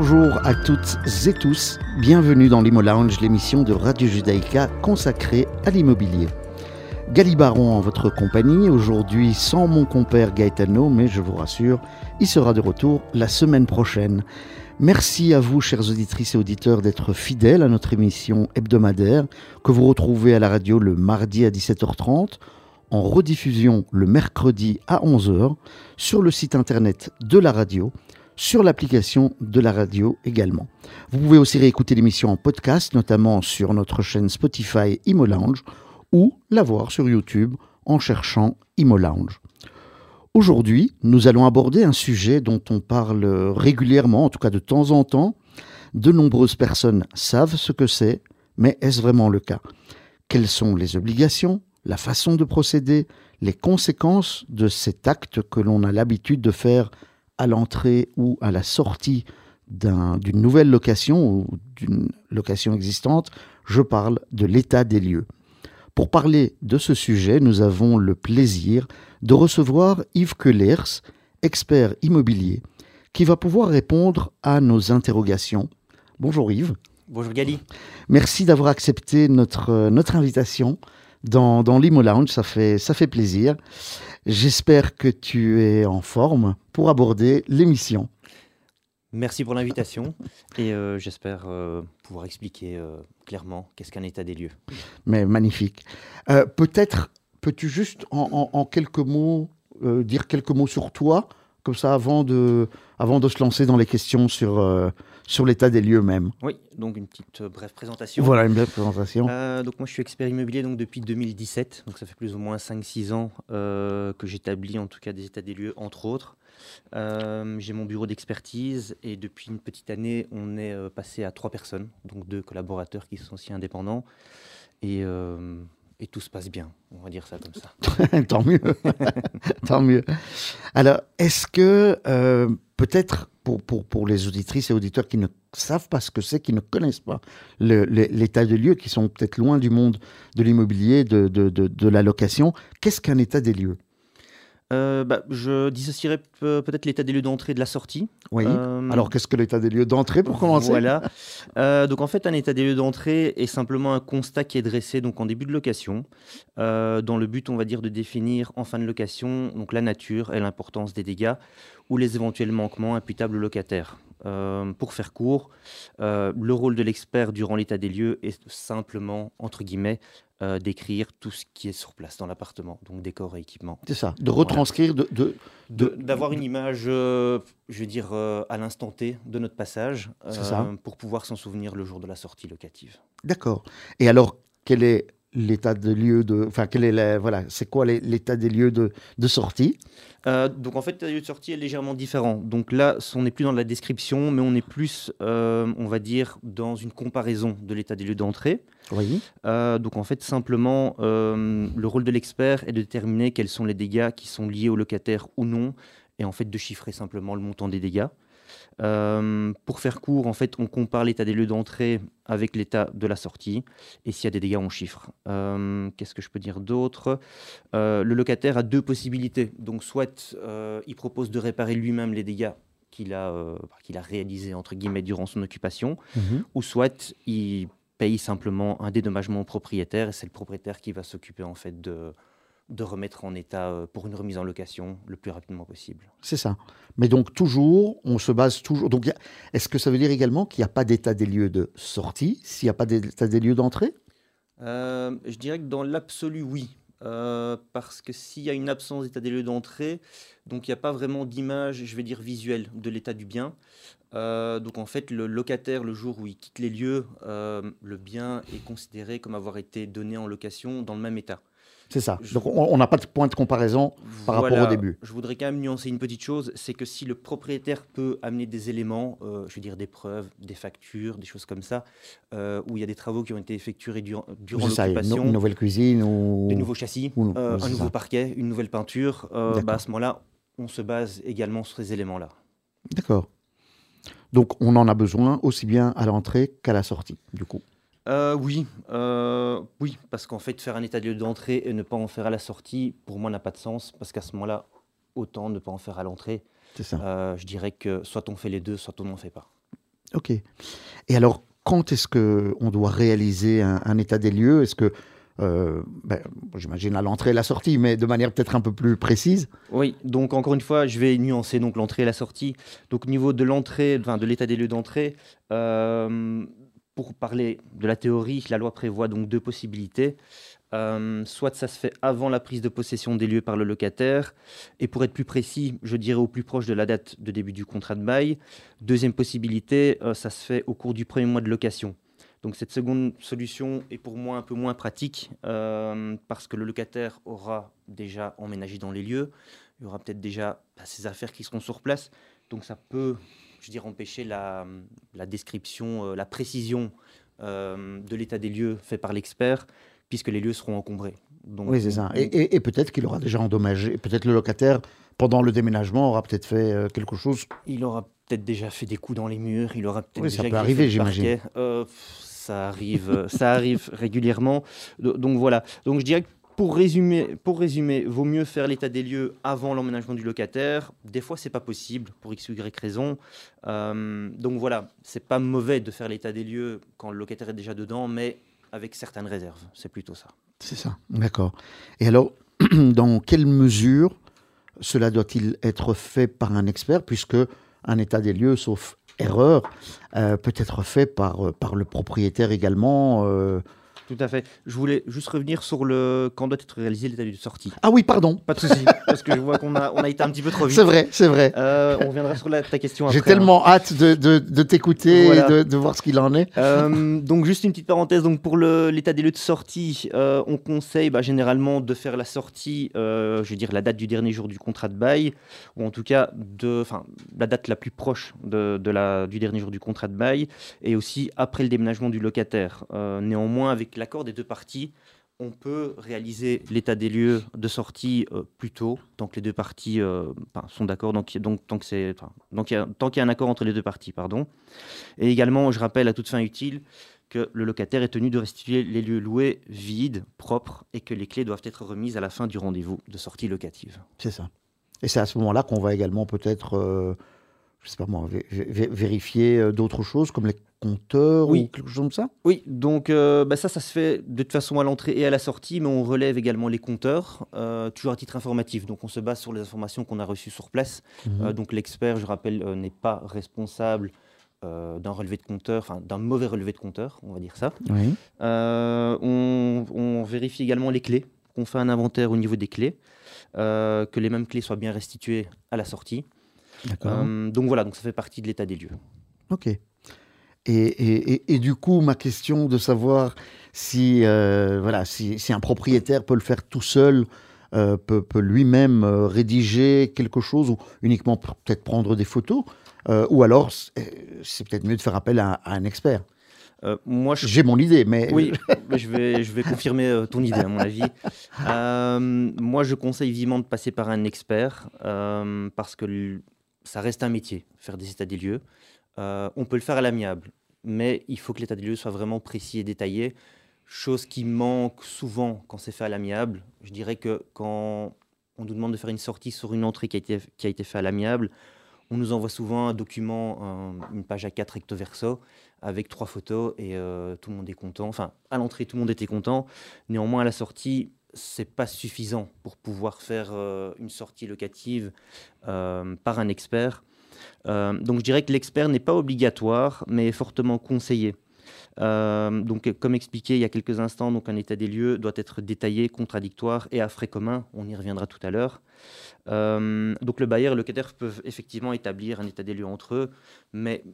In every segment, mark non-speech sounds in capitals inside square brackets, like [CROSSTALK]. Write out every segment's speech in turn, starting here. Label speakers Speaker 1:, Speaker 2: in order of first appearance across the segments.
Speaker 1: Bonjour à toutes et tous, bienvenue dans l'Imo Lounge, l'émission de Radio Judaïka consacrée à l'immobilier. Galibaron en votre compagnie, aujourd'hui sans mon compère Gaetano, mais je vous rassure, il sera de retour la semaine prochaine. Merci à vous, chers auditrices et auditeurs, d'être fidèles à notre émission hebdomadaire que vous retrouvez à la radio le mardi à 17h30, en rediffusion le mercredi à 11h, sur le site internet de la radio sur l'application de la radio également. Vous pouvez aussi réécouter l'émission en podcast, notamment sur notre chaîne Spotify Imo Lounge ou la voir sur YouTube en cherchant Imo Lounge. Aujourd'hui, nous allons aborder un sujet dont on parle régulièrement, en tout cas de temps en temps. De nombreuses personnes savent ce que c'est, mais est-ce vraiment le cas? Quelles sont les obligations, la façon de procéder, les conséquences de cet acte que l'on a l'habitude de faire à l'entrée ou à la sortie d'une nouvelle location ou d'une location existante, je parle de l'état des lieux. Pour parler de ce sujet, nous avons le plaisir de recevoir Yves Kellers, expert immobilier, qui va pouvoir répondre à nos interrogations. Bonjour Yves.
Speaker 2: Bonjour Gali.
Speaker 1: Merci d'avoir accepté notre, notre invitation dans, dans l'Imo Lounge, ça fait, ça fait plaisir. J'espère que tu es en forme pour aborder l'émission.
Speaker 2: Merci pour l'invitation et euh, j'espère euh, pouvoir expliquer euh, clairement qu'est-ce qu'un état des lieux.
Speaker 1: Mais magnifique. Peut-être peux-tu juste en, quelques mots dire quelques mots sur toi, comme ça avant de, avant de se lancer dans les questions sur, sur l'état des lieux même.
Speaker 2: Oui, donc une petite euh, brève présentation.
Speaker 1: Voilà, une brève présentation.
Speaker 2: Euh, donc moi je suis expert immobilier donc depuis 2017, donc ça fait plus ou moins 5-6 ans euh, que j'établis en tout cas des états des lieux entre autres. J'ai mon bureau d'expertise et depuis une petite année on est passé à trois personnes, donc deux collaborateurs qui sont aussi indépendants. Et et tout se passe bien. On va dire ça comme ça. [LAUGHS]
Speaker 1: Tant mieux. [LAUGHS] Tant mieux. Alors, est-ce que euh, peut-être pour, les auditrices et auditeurs qui ne savent pas ce que c'est, qui ne connaissent pas l'état de lieux, qui sont peut-être loin du monde de l'immobilier, de, de la location, qu'est-ce qu'un état des lieux?
Speaker 2: Euh, bah, je dissocierais peut-être l'état des lieux d'entrée de la sortie.
Speaker 1: Oui. Euh, Alors, qu'est-ce que l'état des lieux d'entrée pour commencer?
Speaker 2: Voilà. Euh, donc, en fait, un état des lieux d'entrée est simplement un constat qui est dressé donc en début de location, dans le but, on va dire, de définir en fin de location donc la nature et l'importance des dégâts ou les éventuels manquements imputables au locataire. pour faire court, le rôle de l'expert durant l'état des lieux est simplement, entre guillemets, euh, d'écrire tout ce qui est sur place dans l'appartement, donc décor et équipement.
Speaker 1: C'est ça, de retranscrire, de,
Speaker 2: d'avoir une image, euh, je veux dire, euh, à l'instant T de notre passage, pour pouvoir s'en souvenir le jour de la sortie locative.
Speaker 1: D'accord. Et alors, quel est l'état des lieux de, enfin quel est voilà, c'est quoi l'état des lieux de, de sortie?
Speaker 2: Euh, Donc en fait, l'état des lieux de sortie est légèrement différent. Donc là, on n'est plus dans la description, mais on est plus, euh, on va dire, dans une comparaison de l'état des lieux d'entrée.
Speaker 1: Oui.
Speaker 2: Euh, donc en fait, simplement, le rôle de l'expert est de déterminer quels sont les dégâts qui sont liés au locataire ou non, et en fait de chiffrer simplement le montant des dégâts. Euh, pour faire court, en fait, on compare l'état des lieux d'entrée avec l'état de la sortie. Et s'il y a des dégâts, on chiffre. Euh, qu'est-ce que je peux dire d'autre? Euh, Le locataire a deux possibilités. Donc, soit il propose de réparer lui-même les dégâts qu'il a, qu'il a réalisés, entre guillemets, durant son occupation, mhm. ou soit il paye simplement un dédommagement au propriétaire, et c'est le propriétaire qui va s'occuper, en fait, de, de remettre en état euh, pour une remise en location le plus rapidement possible.
Speaker 1: C'est ça. Mais donc toujours, on se base toujours. Donc, est-ce que ça veut dire également qu'il n'y a pas d'état des lieux de sortie? S'il n'y a pas d'état des lieux d'entrée?
Speaker 2: Euh, Je dirais que dans l'absolu, oui. Euh, parce que s'il y a une absence d'état des lieux d'entrée, donc il n'y a pas vraiment d'image, je vais dire visuelle, de l'état du bien. donc en fait, le locataire, le jour où il quitte les lieux, le bien est considéré comme avoir été donné en location dans le même état.
Speaker 1: C'est ça. Donc on n'a pas de point de comparaison par rapport au début.
Speaker 2: Je voudrais quand même nuancer une petite chose, c'est que si le propriétaire peut amener des éléments, euh, je veux dire des preuves, des factures, des choses comme ça, euh, où il y a des travaux qui ont été effectués durant, durant l'occupation,
Speaker 1: une nouvelle cuisine ou
Speaker 2: des nouveaux châssis, euh, un nouveau parquet, une nouvelle peinture, bah, à ce moment-là, on se base également sur ces éléments-là.
Speaker 1: D'accord. Donc on en a besoin aussi bien à l'entrée qu'à la sortie, du coup.
Speaker 2: Euh, oui, euh, oui, parce qu'en fait, faire un état de lieu d'entrée et ne pas en faire à la sortie, pour moi, n'a pas de sens, parce qu'à ce moment-là, autant ne pas en faire à l'entrée.
Speaker 1: C'est ça.
Speaker 2: Euh, je dirais que soit on fait les deux, soit on n'en fait pas.
Speaker 1: Ok. Et alors, quand est-ce qu'on doit réaliser un, état des lieux? Est-ce que, euh, ben, j'imagine à l'entrée et la sortie, mais de manière peut-être un peu plus précise?
Speaker 2: Oui, donc encore une fois, je vais nuancer donc l'entrée et la sortie. Donc au niveau de l'entrée, enfin, de l'état des lieux d'entrée, euh, pour parler de la théorie, la loi prévoit donc deux possibilités. Euh, soit ça se fait avant la prise de possession des lieux par le locataire, et pour être plus précis, je dirais au plus proche de la date de début du contrat de bail. Deuxième possibilité, euh, ça se fait au cours du premier mois de location. Donc cette seconde solution est pour moi un peu moins pratique euh, parce que le locataire aura déjà emménagé dans les lieux, il y aura peut-être déjà bah, ses affaires qui seront sur place, donc ça peut, je dirais, empêcher la, la description, la précision de l'état des lieux fait par l'expert puisque les lieux seront encombrés.
Speaker 1: Donc, oui, c'est ça. Et, peut-être qu'il aura déjà endommagé, peut-être le locataire, pendant le déménagement, aura peut-être fait euh, quelque chose.
Speaker 2: Il aura peut-être déjà fait des coups dans les murs, il aura peut-être
Speaker 1: oui, ça peut arriver, j'imagine.
Speaker 2: Euh, ça arrive, euh, ça arrive [LAUGHS] régulièrement. Donc voilà. Donc je dirais que pour résumer, pour résumer, vaut mieux faire l'état des lieux avant l'emménagement du locataire. Des fois, c'est pas possible pour x ou y raison. donc voilà, c'est pas mauvais de faire l'état des lieux quand le locataire est déjà dedans, mais avec certaines réserves. C'est plutôt ça.
Speaker 1: C'est ça, d'accord. Et alors, [CLEARS THROAT] dans quelle mesure cela doit-il être fait par un expert, puisque un état des lieux, sauf erreur, euh, peut être fait par, euh, par le propriétaire également euh,
Speaker 2: tout à fait. Je voulais juste revenir sur le quand doit être réalisé l'état de sortie.
Speaker 1: Ah oui, pardon.
Speaker 2: Pas de souci, [LAUGHS] parce que je vois qu'on a, on a été un petit peu trop vite.
Speaker 1: C'est vrai, c'est vrai.
Speaker 2: Euh, on reviendra sur la, ta question après.
Speaker 1: J'ai tellement hein. hâte de, de, t'écouter et de, de, voir ce qu'il en est.
Speaker 2: Euh, donc juste une petite parenthèse. Donc pour l'état des lieux de sortie, euh, on conseille bah, généralement de faire la sortie, je veux dire la date du dernier jour du contrat de bail, ou en tout cas de, enfin la date la plus proche de la, du dernier jour du contrat de bail, et aussi après le déménagement du locataire. néanmoins, avec l'accord des deux parties, on peut réaliser l'état des lieux de sortie euh, plus tôt, tant que les deux parties euh, sont d'accord, donc, tant qu'il y, a un accord entre les deux parties. Pardon. Et également, je rappelle à toute fin utile que le locataire est tenu de restituer les lieux loués vides, propres, et que les clés doivent être remises à la fin du rendez-vous de sortie locative.
Speaker 1: C'est ça. Et c'est à ce moment-là qu'on va également peut-être... Euh, je sais pas moi, vérifier euh, d'autres choses comme les compteurs ou quelque chose comme ça?
Speaker 2: Oui, donc euh, bah ça, ça se fait de toute façon à l'entrée et à la sortie, mais on relève également les compteurs, euh, toujours à titre informatif. Donc on se base sur les informations qu'on a reçues sur place. Mhm. donc l'expert, je rappelle, n'est pas responsable d'un relevé de compteur, enfin d'un mauvais relevé de compteur, on va dire ça. On, on, vérifie également les clés, qu'on fait un inventaire au niveau des clés, que les mêmes clés soient bien restituées à la sortie. Euh, donc voilà, donc ça fait partie de l'état des lieux.
Speaker 1: Ok. Et, et, et, du coup, ma question de savoir si, euh, voilà, si, si, un propriétaire peut le faire tout seul, euh, peut, peut lui-même rédiger quelque chose ou uniquement peut-être prendre des photos, ou alors c'est peut-être mieux de faire appel à, un expert. moi, j'ai mon idée, mais
Speaker 2: oui, [LAUGHS] je vais, je vais confirmer ton idée à mon avis. moi, je conseille vivement de passer par un expert parce que ça reste un métier, faire des états des lieux. Euh, on peut le faire à l'amiable, mais il faut que l'état des lieux soit vraiment précis et détaillé, chose qui manque souvent quand c'est fait à l'amiable. Je dirais que quand on nous demande de faire une sortie sur une entrée qui a été, qui a été faite à l'amiable, on nous envoie souvent un document, une page à 4 recto verso, avec trois photos et euh, tout le monde est content. Enfin, à l'entrée, tout le monde était content. Néanmoins, à la sortie, c'est pas suffisant pour pouvoir faire euh, une sortie locative euh, par un expert. Euh, donc je dirais que l'expert n'est pas obligatoire, mais est fortement conseillé. donc, comme expliqué il y a quelques instants, donc un état des lieux doit être détaillé, contradictoire et à frais communs. On y reviendra tout à l'heure. donc, le bailleur et le locataire peuvent effectivement établir un état des lieux entre eux, mais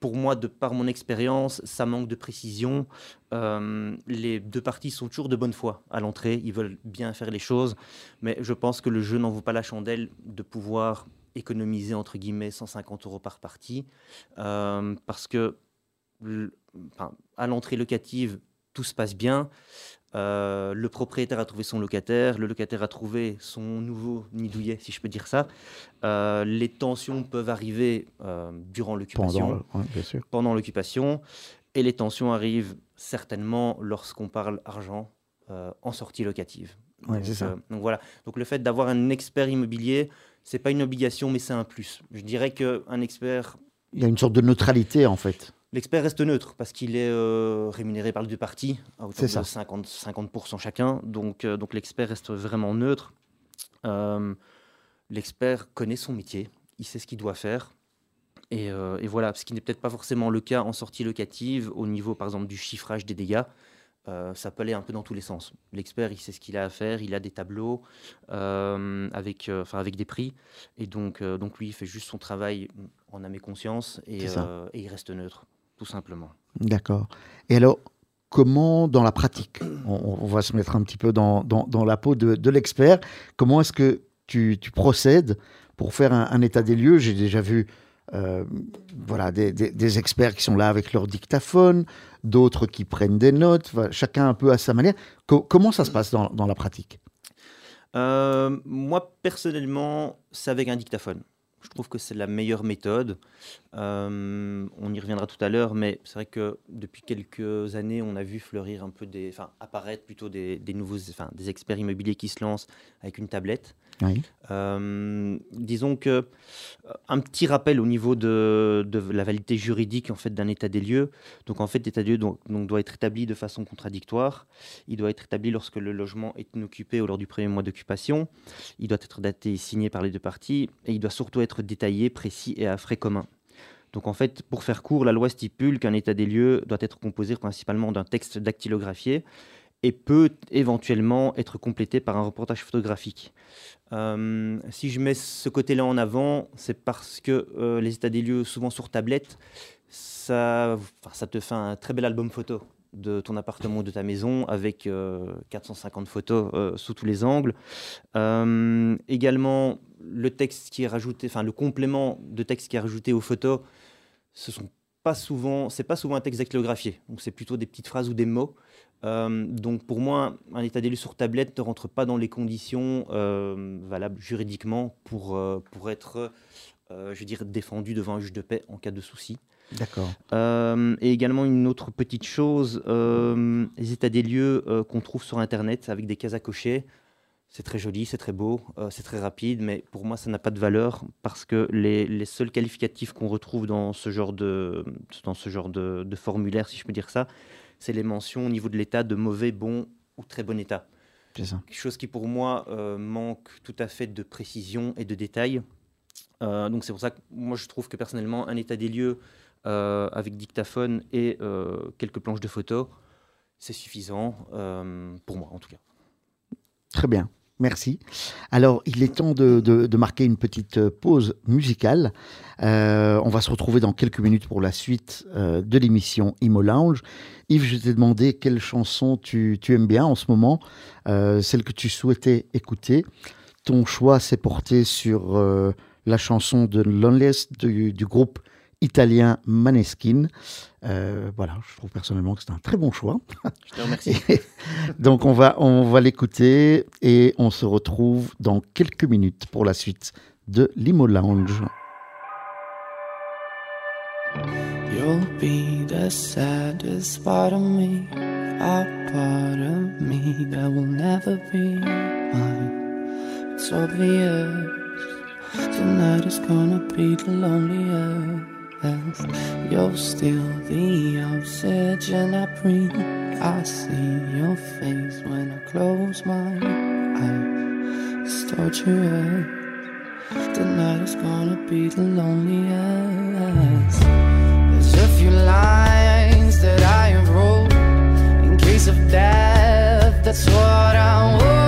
Speaker 2: pour moi, de par mon expérience, ça manque de précision. Euh, les deux parties sont toujours de bonne foi à l'entrée, ils veulent bien faire les choses, mais je pense que le jeu n'en vaut pas la chandelle de pouvoir économiser entre guillemets 150 euros par partie, euh, parce que à l'entrée locative, tout se passe bien. Euh, le propriétaire a trouvé son locataire, le locataire a trouvé son nouveau nidouillet, si je peux dire ça. Euh, les tensions peuvent arriver euh, durant l'occupation, pendant, l'occupation, et les tensions arrivent certainement lorsqu'on parle argent en sortie locative.
Speaker 1: donc, ça.
Speaker 2: donc voilà. Donc le fait d'avoir un expert immobilier, c'est pas une obligation, mais c'est un plus. Je dirais qu'un expert
Speaker 1: Il y a une sorte de neutralité en fait.
Speaker 2: L'expert reste neutre parce qu'il est euh, rémunéré par les deux parties à hauteur de 50, 50 chacun. Donc, euh, donc l'expert reste vraiment neutre. Euh, l'expert connaît son métier, il sait ce qu'il doit faire. Et, et voilà, ce qui n'est peut-être pas forcément le cas en sortie locative au niveau par exemple du chiffrage des dégâts. Ça peut aller un peu dans tous les sens. L'expert, il sait ce qu'il a à faire, il a des tableaux avec, avec des prix, et donc, donc lui, il fait juste son travail en âme et conscience, et, et il reste neutre, tout simplement.
Speaker 1: D'accord. Et alors, comment dans la pratique, on, va se mettre un petit peu dans, dans, la peau de, de l'expert, comment est-ce que tu, tu, procèdes pour faire un, un état des lieux? J'ai déjà vu euh, voilà, des, des, experts qui sont là avec leur dictaphone, d'autres qui prennent des notes, chacun un peu à sa manière. comment ça se passe dans, dans la pratique?
Speaker 2: Euh, Moi, personnellement, c'est avec un dictaphone. Je trouve que c'est la meilleure méthode. Euh, on y reviendra tout à l'heure, mais c'est vrai que depuis quelques années, on a vu fleurir un peu des, enfin apparaître plutôt des, nouveaux, des experts immobiliers qui se lancent avec une tablette. Euh, disons que euh, un petit rappel au niveau de, la validité juridique en fait d'un état des lieux. Donc en fait, l'état des lieux donc, doit être établi de façon contradictoire. Il doit être établi lorsque le logement est inoccupé ou lors du premier mois d'occupation. Il doit être daté et signé par les deux parties et il doit surtout être détaillé, précis et à frais communs. Donc en fait, pour faire court, la loi stipule qu'un état des lieux doit être composé principalement d'un texte dactylographié et peut éventuellement être complété par un reportage photographique. Euh, si je mets ce côté-là en avant, c'est parce que euh, les états des lieux, souvent sur tablette, ça, te fait un très bel album photo de ton appartement ou de ta maison avec 450 euh, photos sous tous les angles. également, le texte qui est rajouté, enfin le complément de texte qui est rajouté aux photos, ce sont pas souvent, c'est pas souvent un texte dactylographié. Donc c'est plutôt des petites phrases ou des mots. Euh, donc pour moi, un état des lieux sur tablette ne rentre pas dans les conditions euh, valables juridiquement pour, euh, pour être, je veux dire, défendu devant un juge de paix en cas de souci.
Speaker 1: D'accord.
Speaker 2: et également une autre petite chose, les états des lieux qu'on trouve sur Internet avec des cases à cocher. C'est très joli, c'est très beau, c'est très rapide, mais pour moi, ça n'a pas de valeur parce que les, les seuls qualificatifs qu'on retrouve dans ce genre de, dans ce genre de, de formulaire, si je peux dire ça, c'est les mentions au niveau de l'état de mauvais, bon ou très bon état.
Speaker 1: C'est ça.
Speaker 2: Quelque chose qui pour moi euh, manque tout à fait de précision et de détail. Euh, donc c'est pour ça que moi je trouve que personnellement un état des lieux euh, avec dictaphone et quelques planches de photos, c'est suffisant pour moi en tout cas.
Speaker 1: Très bien. Merci. Alors, il est temps de, marquer une petite euh, pause musicale. Euh, on va se retrouver dans quelques minutes pour la suite euh, de l'émission Imo Lounge. Yves, je t'ai demandé quelle chanson tu, aimes bien en ce moment, celle que tu souhaitais écouter. Ton choix s'est porté sur la chanson de Loneliest du, du groupe italien Maneskin. Euh, voilà, je trouve personnellement que c'est un très bon choix.
Speaker 2: Je te remercie. [LAUGHS]
Speaker 1: donc on va, on va l'écouter et on se retrouve dans quelques minutes pour la suite de Limo Lounge. You'll be the saddest part of me, a part of me that will never be mine. It's obvious tonight is gonna be the loneliest. You're still the oxygen I breathe. I see your face when I close my eyes. It's torture. Tonight is gonna be the loneliest. There's a few lines that I have wrote in case of death. That's what I want.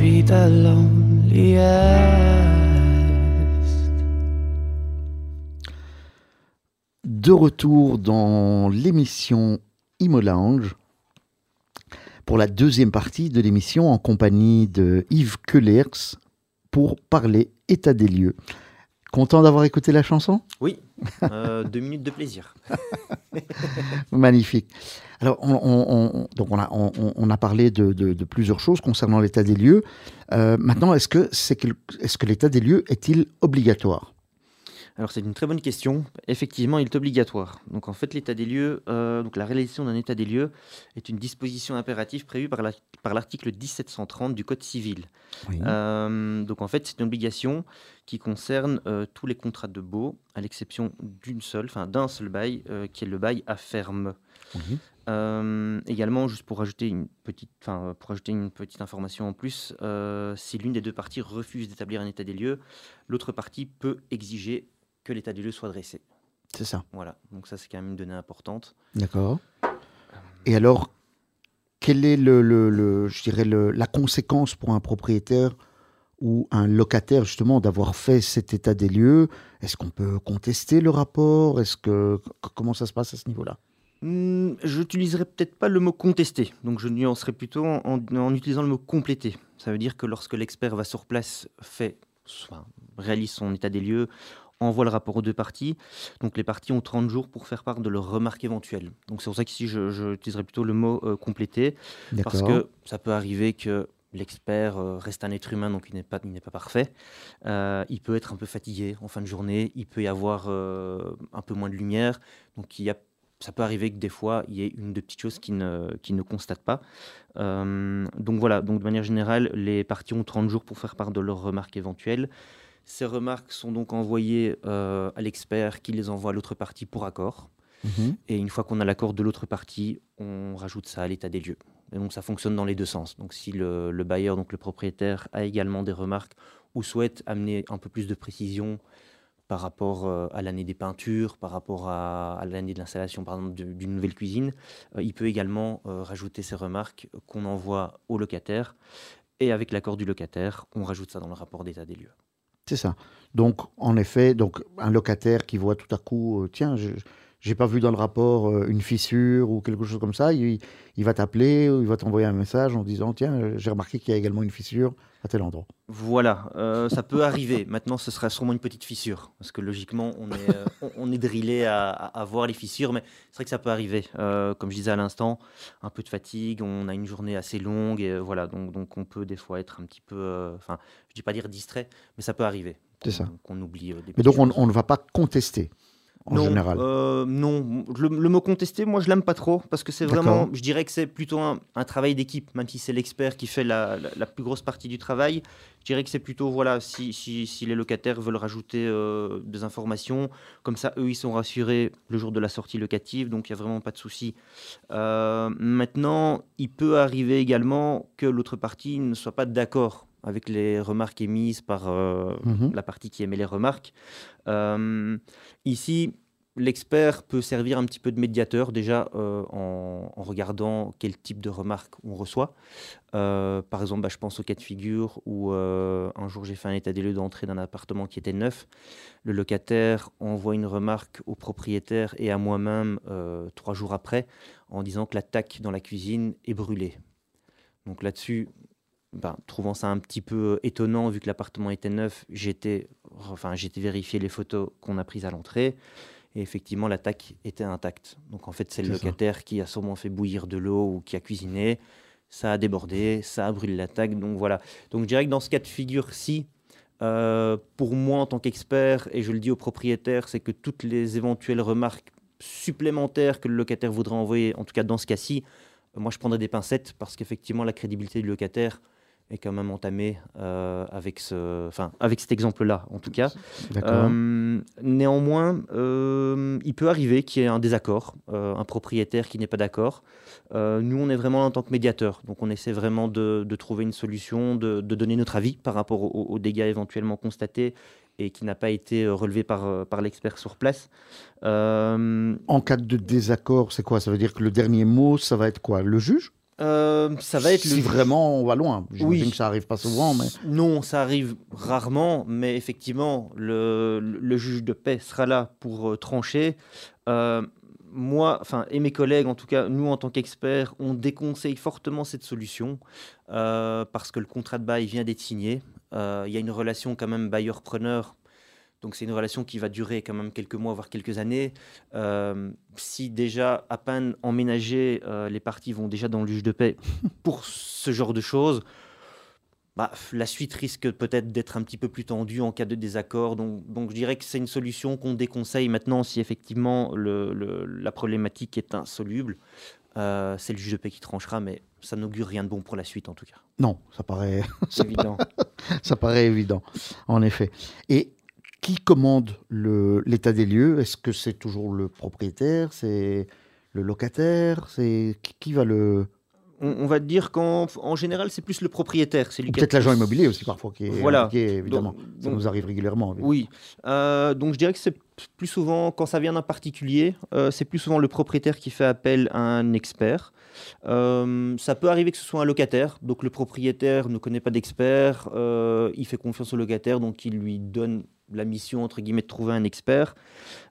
Speaker 3: be the loneliest.
Speaker 1: De retour dans l'émission Imo Lounge pour la deuxième partie de l'émission en compagnie de Yves Kellers pour parler état des lieux. Content d'avoir écouté la chanson?
Speaker 2: Oui, euh, deux minutes de plaisir. [LAUGHS]
Speaker 1: Magnifique. Alors, on, on- on- donc on, a, on, on- on a parlé de, de- de plusieurs choses concernant l'état des lieux. Euh, maintenant, est-ce que, l'état des lieux est-il obligatoire?
Speaker 2: Alors c'est une très bonne question. Effectivement, il est obligatoire. Donc en fait, l'état des lieux, euh, donc la réalisation d'un état des lieux est une disposition impérative prévue par la- par l'article 1730 du Code civil.
Speaker 1: Oui.
Speaker 2: Euh, donc en fait, c'est une obligation qui concerne euh, tous les contrats de baux, à l'exception d'une seule, enfin d'un seul bail, qui est le bail à ferme.
Speaker 1: Oui.
Speaker 2: Euh, également, juste pour ajouter une petite, enfin, pour ajouter une petite information en plus, euh, si l'une des deux parties refuse d'établir un état des lieux, l'autre partie peut exiger que l'état des lieux soit dressé.
Speaker 1: C'est ça.
Speaker 2: Voilà, donc ça c'est quand même une donnée importante.
Speaker 1: D'accord. Et alors, quelle est le, le- le- je dirais le- la conséquence pour un propriétaire ou un locataire justement d'avoir fait cet état des lieux? Est-ce qu'on peut contester le rapport? Est-ce que comment ça se passe à ce niveau-là?
Speaker 2: Hmm, je n'utiliserai peut-être pas le mot contester, donc je nuancerai plutôt en, utilisant le mot compléter. Ça veut dire que lorsque l'expert va sur place, fait, enfin, réalise son état des lieux, envoie le rapport aux deux parties, donc les parties ont 30 jours pour faire part de leurs remarques éventuelles. Donc c'est pour ça qu'ici je, je utiliserai plutôt le mot euh, compléter, parce que ça peut arriver que l'expert euh, reste un être humain, donc il n'est pas, il n'est pas parfait. Euh, il peut être un peu fatigué en fin de journée, il peut y avoir euh, un peu moins de lumière, donc il y a ça peut arriver que des fois, il y ait une ou deux petites choses qui ne, qui ne constatent pas. Euh, donc voilà, donc de manière générale, les parties ont 30 jours pour faire part de leurs remarques éventuelles. Ces remarques sont donc envoyées euh, à l'expert qui les envoie à l'autre partie pour accord.
Speaker 1: Mhm.
Speaker 2: Et une fois qu'on a l'accord de l'autre partie, on rajoute ça à l'état des lieux. Et donc ça fonctionne dans les deux sens. Donc si le, le bailleur, donc le propriétaire, a également des remarques ou souhaite amener un peu plus de précision par rapport euh, à l'année des peintures, par rapport à, l'année de l'installation d'une nouvelle cuisine, euh, il peut également euh, rajouter ces remarques qu'on envoie au locataire. Et avec l'accord du locataire, on rajoute ça dans le rapport d'état des lieux.
Speaker 1: C'est ça. Donc, en effet, donc un locataire qui voit tout à coup, tiens, je- j'ai pas vu dans le rapport une fissure ou quelque chose comme ça, il, il va t'appeler ou il va t'envoyer un message en disant tiens, j'ai remarqué qu'il y a également une fissure à tel endroit.
Speaker 2: Voilà, euh, ça peut arriver. Maintenant, ce sera sûrement une petite fissure, parce que logiquement, on est, euh, on- on est drillé à, voir les fissures, mais c'est vrai que ça peut arriver. Euh, comme je disais à l'instant, un peu de fatigue, on a une journée assez longue, et voilà, donc, donc on peut des fois être un petit peu, enfin, je dis pas dire distrait, mais ça peut arriver.
Speaker 1: C'est ça.
Speaker 2: qu'on- oublie des
Speaker 1: Mais donc on ne va pas contester en
Speaker 2: non,
Speaker 1: général.
Speaker 2: euh, non, le, le mot contester, moi je l'aime pas trop parce que c'est vraiment, je dirais que c'est plutôt un, un travail d'équipe, même si c'est l'expert qui fait la, la- la plus grosse partie du travail. Je dirais que c'est plutôt, voilà, si, si- si les locataires veulent rajouter euh, des informations, comme ça eux ils sont rassurés le jour de la sortie locative, donc il n'y a vraiment pas de souci. Euh, maintenant, il peut arriver également que l'autre partie ne soit pas d'accord avec les remarques émises par euh,
Speaker 1: Mhm.
Speaker 2: la partie qui émet les remarques. Euh, ici, l'expert peut servir un petit peu de médiateur déjà euh, en, en regardant quel type de remarques on reçoit. Par exemple, bah, je pense au cas de figure où un jour j'ai fait un état des lieux d'entrée d'un appartement qui était neuf. Le locataire envoie une remarque au propriétaire et à moi-même trois jours après en disant que la taque dans la cuisine est brûlée. Donc là-dessus, ben, trouvant ça un petit peu étonnant vu que l'appartement était neuf, j'étais enfin, j'étais vérifié les photos qu'on a prises à l'entrée et effectivement l'attaque était intacte. Donc en fait c'est le
Speaker 1: ça.
Speaker 2: locataire qui a sûrement fait bouillir de l'eau ou qui a cuisiné, ça a débordé, ça a brûlé l'attaque. Donc voilà. Donc je dirais que dans ce cas de figure-ci, euh, pour moi en tant qu'expert, et je le dis au propriétaire, c'est que toutes les éventuelles remarques supplémentaires que le locataire voudrait envoyer, en tout cas dans ce cas-ci, euh, moi je prendrais des pincettes parce qu'effectivement la crédibilité du locataire est quand même entamée euh, avec, ce, enfin, avec cet exemple-là en tout cas. Euh, néanmoins, euh, il peut arriver qu'il y ait un désaccord, euh, un propriétaire qui n'est pas d'accord. Nous, on est vraiment en tant que médiateur, donc on essaie vraiment de, de trouver une solution, de, de donner notre avis par rapport aux, aux dégâts éventuellement constatés et qui n'a pas été relevé par, par l'expert sur place.
Speaker 1: En cas de désaccord, c'est quoi? Ça veut dire que le dernier mot, ça va être quoi? Le juge?
Speaker 2: Euh, ça va être
Speaker 1: Si
Speaker 2: le
Speaker 1: vraiment on va loin. J'imagine
Speaker 2: Oui.
Speaker 1: que ça arrive pas souvent, mais
Speaker 2: Non, ça arrive rarement, mais effectivement, le, juge de paix sera là pour euh, trancher. Euh, moi, enfin, et mes collègues, en tout cas, nous, en tant qu'experts, on déconseille fortement cette solution parce que le contrat de bail vient d'être signé. Il y a une relation quand même bailleur-preneur. Donc c'est une relation qui va durer quand même quelques mois, voire quelques années. Euh, si déjà à peine emménagé, euh, les parties vont déjà dans le juge de paix [LAUGHS] pour ce genre de choses, bah, la suite risque peut-être d'être un petit peu plus tendue en cas de désaccord. Donc, donc je dirais que c'est une solution qu'on déconseille maintenant si effectivement le- le- la problématique est insoluble. Euh, c'est le juge de paix qui tranchera, mais ça n'augure rien de bon pour la suite en tout cas.
Speaker 1: non, ça paraît, [LAUGHS]
Speaker 2: évident.
Speaker 1: ça paraît évident, en effet. Et qui commande l'état des lieux? Est-ce que c'est toujours le propriétaire? C'est le locataire? C'est qui, qui va le
Speaker 2: On, on va dire qu'en en général, c'est plus le propriétaire. C'est
Speaker 1: peut-être l'agent immobilier aussi parfois qui est
Speaker 2: Voilà.
Speaker 1: impliqué, évidemment.
Speaker 2: Donc-
Speaker 1: ça
Speaker 2: donc-
Speaker 1: nous arrive régulièrement. oui.
Speaker 2: Oui, Euh, donc je dirais que c'est plus souvent, quand ça vient d'un particulier, euh, c'est plus souvent le propriétaire qui fait appel à un expert. Euh, ça peut arriver que ce soit un locataire, donc le propriétaire ne connaît pas d'expert, euh, il fait confiance au locataire, donc il lui donne la mission, entre guillemets, de trouver un expert.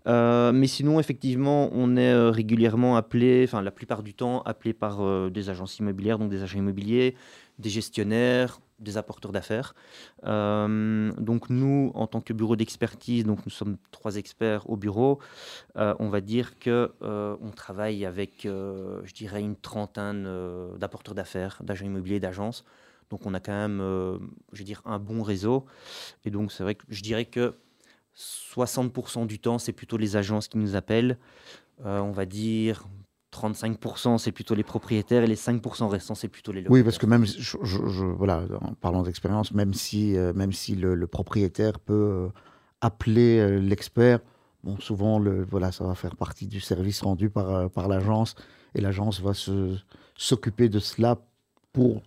Speaker 2: Euh, mais sinon, effectivement, on est euh, régulièrement appelé, enfin la plupart du temps, appelé par euh, des agences immobilières, donc des agents immobiliers, des gestionnaires, des apporteurs d'affaires. Donc nous, en tant que bureau d'expertise, donc nous sommes trois experts au bureau, on va dire que on travaille avec, je dirais, une trentaine d'apporteurs d'affaires, d'agents immobiliers, d'agences. Donc on a quand même, euh, je veux dire, un bon réseau. Et donc c'est vrai que je dirais que 60% du temps, c'est plutôt les agences qui nous appellent. Euh, on va dire 35%, c'est plutôt les propriétaires et les 5% restants, c'est plutôt les locataires.
Speaker 1: Oui, parce que même, je, je- je- voilà, en parlant d'expérience, même si, euh, même si le, le propriétaire peut euh, appeler euh, l'expert, bon, souvent, le, voilà, ça va faire partie du service rendu par, par l'agence, et l'agence va s'occuper de cela pour,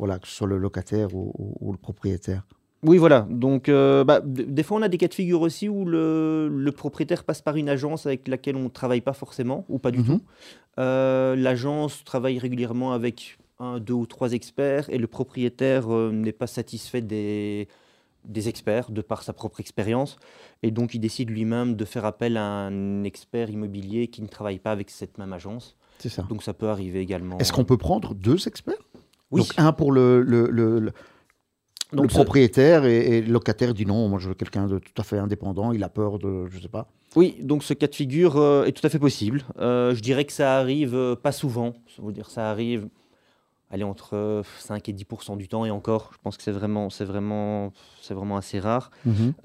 Speaker 1: voilà, que ce soit le locataire ou, ou- ou le propriétaire.
Speaker 2: Oui, voilà. Donc, euh, bah, des fois, on a des cas de figure aussi où le, le propriétaire passe par une agence avec laquelle on ne travaille pas forcément, ou pas du
Speaker 1: Mhm.
Speaker 2: tout. Euh, L'agence travaille régulièrement avec un, deux ou trois experts, et le propriétaire euh, n'est pas satisfait des, des experts de par sa propre expérience. Et donc, il décide lui-même de faire appel à un expert immobilier qui ne travaille pas avec cette même agence.
Speaker 1: C'est ça.
Speaker 2: Donc, ça peut arriver également.
Speaker 1: Est-ce qu'on peut prendre deux experts?
Speaker 2: Oui.
Speaker 1: Donc un pour le, le, le- le-
Speaker 2: Donc,
Speaker 1: le
Speaker 2: ce-
Speaker 1: propriétaire et, et le locataire dit non, moi je veux quelqu'un de tout à fait indépendant, il a peur de, je sais pas.
Speaker 2: Oui, donc ce cas de figure euh, est tout à fait possible. Euh, je dirais que ça arrive euh, pas souvent. Ça veut dire ça arrive allez, entre euh, 5 et 10% du temps et encore, je pense que c'est vraiment, c'est vraiment, c'est vraiment assez rare.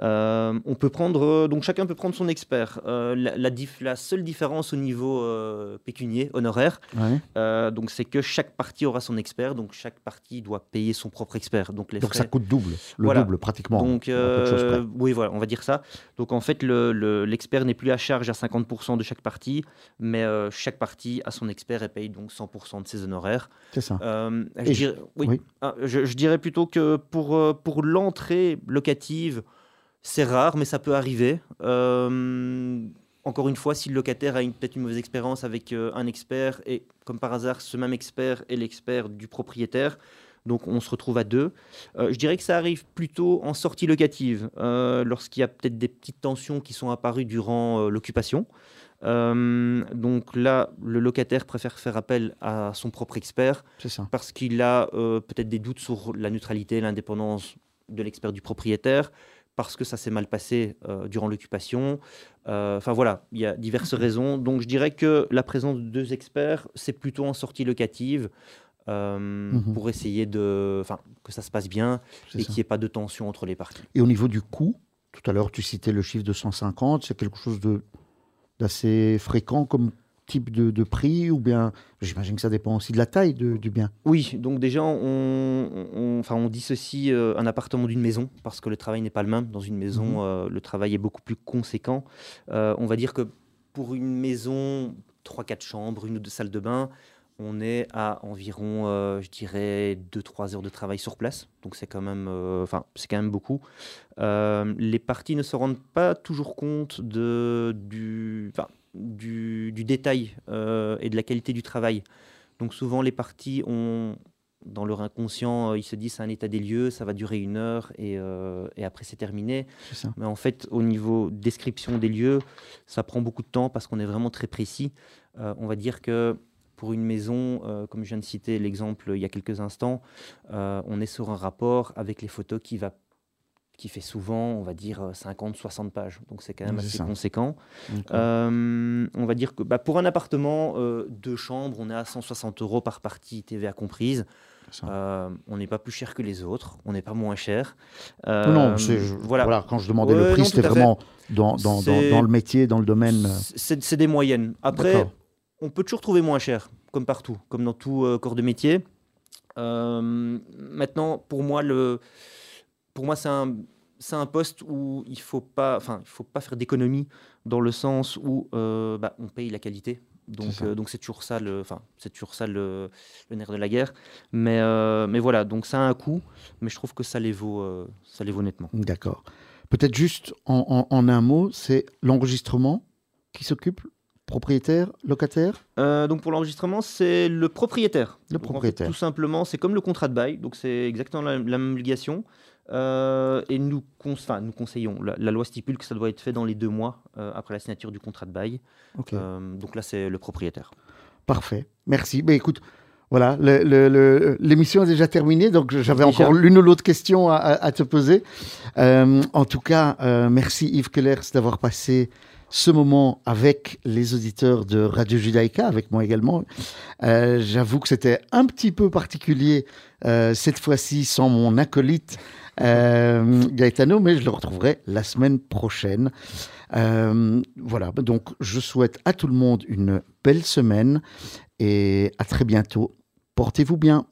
Speaker 2: Euh, on peut prendre, euh, donc chacun peut prendre son expert. Euh, la, la dif- la seule différence au niveau euh, pécunier, honoraire,
Speaker 1: Ouais.
Speaker 2: euh, donc c'est que chaque partie aura son expert, donc chaque partie doit payer son propre expert. Donc les
Speaker 1: Donc
Speaker 2: frais-
Speaker 1: ça coûte double, le
Speaker 2: Voilà.
Speaker 1: double pratiquement.
Speaker 2: donc, euh, oui, voilà, on va dire ça. Donc, en fait, le- le- l'expert n'est plus à charge à 50% de chaque partie, mais euh, chaque partie a son expert et paye donc 100% de ses honoraires.
Speaker 1: C'est ça.
Speaker 2: Euh, je,
Speaker 1: Et je-
Speaker 2: dirais, oui,
Speaker 1: oui.
Speaker 2: Ah, je, je dirais plutôt que pour, euh, pour l'entrée locative, c'est rare, mais ça peut arriver. Euh, encore une fois, si le locataire a peut-être une mauvaise expérience avec euh, un expert, et comme par hasard, ce même expert est l'expert du propriétaire, donc on se retrouve à deux. Euh, je dirais que ça arrive plutôt en sortie locative, euh, lorsqu'il y a peut-être des petites tensions qui sont apparues durant l'occupation. Euh, donc là, le locataire préfère faire appel à son propre expert
Speaker 1: ça.
Speaker 2: parce qu'il a euh, peut-être des doutes sur la neutralité, l'indépendance de l'expert du propriétaire, parce que ça s'est mal passé euh, durant l'occupation. Enfin voilà, il y a diverses raisons. Donc je dirais que la présence de deux experts, c'est plutôt en sortie locative. euh,
Speaker 1: Mhm.
Speaker 2: pour essayer de, que ça se passe bien et qu'il n'y ait pas de tension entre les parties.
Speaker 1: Et au niveau du coût, tout à l'heure tu citais le chiffre de 150, c'est quelque chose de d'assez fréquent comme type de, de prix ou bien j'imagine que ça dépend aussi de la taille de- du bien.
Speaker 2: Oui, donc déjà, on, on, enfin, on dissocie euh, un appartement d'une maison parce que le travail n'est pas le même. Dans une maison,
Speaker 1: Mhm.
Speaker 2: euh, le travail est beaucoup plus conséquent. Euh, on va dire que pour une maison, 3-4 chambres, une ou deux salles de bain, on est à environ, euh, je dirais, 2-3 heures de travail sur place. Donc c'est quand même, euh, enfin, c'est quand même beaucoup. Euh, les parties ne se rendent pas toujours compte de, du, enfin, du, du détail et de la qualité du travail. Donc souvent les parties ont, dans leur inconscient, ils se disent c'est un état des lieux, ça va durer une heure et, euh, et après c'est terminé.
Speaker 1: Ça.
Speaker 2: Mais en fait, au niveau description des lieux, ça prend beaucoup de temps parce qu'on est vraiment très précis. Euh, on va dire que pour une maison, euh, comme je viens de citer l'exemple il y a quelques instants, euh, on est sur un rapport avec les photos qui va qui fait souvent, on va dire, 50-60 pages. Donc c'est quand même assez
Speaker 1: ça.
Speaker 2: conséquent. Euh, on va dire que bah, pour un appartement, euh, deux chambres, on est à 160 euros par partie, TVA comprise. Euh, on n'est pas plus cher que les autres, on n'est pas moins cher.
Speaker 1: non,
Speaker 2: Euh,
Speaker 1: je- voilà.
Speaker 2: voilà.
Speaker 1: quand je demandais
Speaker 2: Ouais,
Speaker 1: le prix, c'était vraiment dans, dans, dans,
Speaker 2: C'est-
Speaker 1: dans le métier, dans le domaine. euh,
Speaker 2: C'est des moyennes. Après. On peut toujours trouver moins cher, comme partout, comme dans tout euh, corps de métier. Euh, maintenant, pour moi, le, pour moi, c'est un, c'est un poste où il faut pas, enfin, il faut pas faire d'économie dans le sens où euh, bah, on paye la qualité. Donc,
Speaker 1: C'est
Speaker 2: donc c'est toujours ça le, enfin, c'est toujours ça le, le nerf de la guerre. Mais, mais voilà, donc ça a un coût, mais je trouve que ça les vaut, ça les vaut nettement.
Speaker 1: D'accord. Peut-être juste en, en- en un mot, c'est l'enregistrement qui s'occupe Propriétaire, locataire
Speaker 2: Euh, donc pour l'enregistrement, c'est le propriétaire.
Speaker 1: Le
Speaker 2: Donc, en fait,
Speaker 1: propriétaire.
Speaker 2: tout simplement, c'est comme le contrat de bail, donc c'est exactement la, la même obligation. Euh, et nous, cons- nous conseillons, la, la loi stipule que ça doit être fait dans les deux mois euh, après la signature du contrat de bail. Donc là, c'est le propriétaire.
Speaker 1: Parfait. Merci. Ben, écoute, voilà, l'émission est déjà terminée, donc j'avais encore l'une ou l'autre question à, à- te poser. En tout cas, merci Yves Kellers d'avoir passé ce moment avec les auditeurs de Radio Judaïka, avec moi également. Euh, J'avoue que c'était un petit peu particulier euh, cette fois-ci sans mon acolyte euh, [LAUGHS] Gaetano, mais je le retrouverai la semaine prochaine. Voilà, donc je souhaite à tout le monde une belle semaine et à très bientôt. Portez-vous bien.